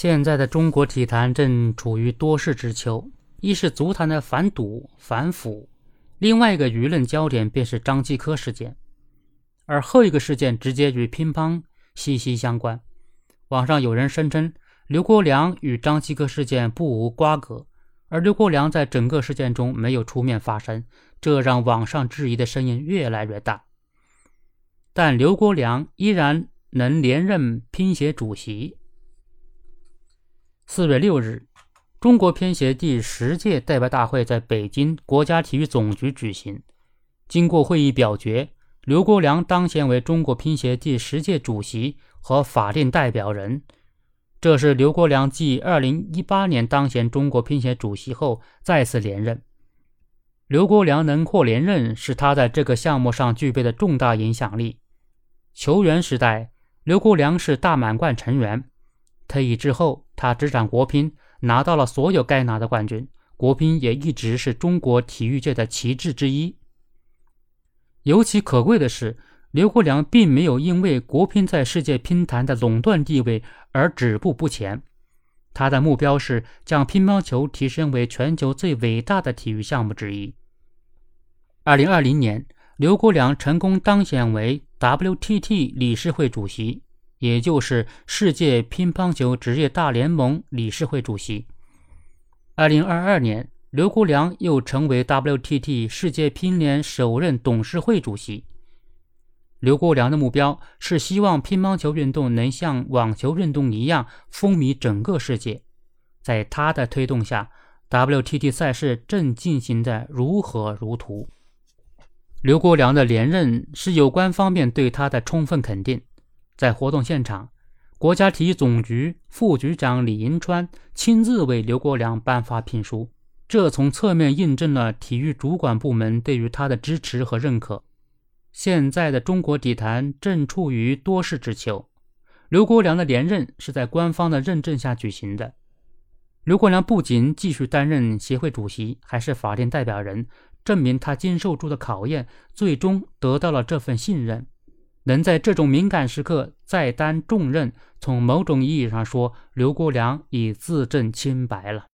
现在的中国体坛正处于多事之秋，一是足坛的反赌反腐，另外一个舆论焦点便是张继科事件，而后一个事件直接与乒乓息息相关。网上有人声称刘国梁与张继科事件不无瓜葛，而刘国梁在整个事件中没有出面发声，这让网上质疑的声音越来越大。但刘国梁依然能连任乒协主席。四月六日，中国乒协第十届代表大会在北京国家体育总局举行。经过会议表决，刘国梁当选为中国乒协第十届主席和法定代表人。这是刘国梁继二零一八年当选中国乒协主席后再次连任。刘国梁能获连任，是他在这个项目上具备的重大影响力。球员时代，刘国梁是大满贯成员。退役之后，他执掌国乒，拿到了所有该拿的冠军。国乒也一直是中国体育界的旗帜之一。尤其可贵的是，刘国梁并没有因为国乒在世界乒坛的垄断地位而止步不前。他的目标是将乒乓球提升为全球最伟大的体育项目之一。二零二零年。刘国梁成功当选为 WTT 理事会主席，也就是世界乒乓球职业大联盟理事会主席。二零二二年，刘国梁又成为 WTT 世界乒联首任董事会主席。刘国梁的目标是希望乒乓球运动能像网球运动一样风靡整个世界。在他的推动下，WTT 赛事正进行的如火如荼。刘国梁的连任是有关方面对他的充分肯定。在活动现场，国家体育总局副局长李银川亲自为刘国梁颁发聘书，这从侧面印证了体育主管部门对于他的支持和认可。现在的中国体坛正处于多事之秋，刘国梁的连任是在官方的认证下举行的。刘国梁不仅继续担任协会主席，还是法定代表人。证明他经受住的考验，最终得到了这份信任，能在这种敏感时刻再担重任，从某种意义上说，刘国梁已自证清白了。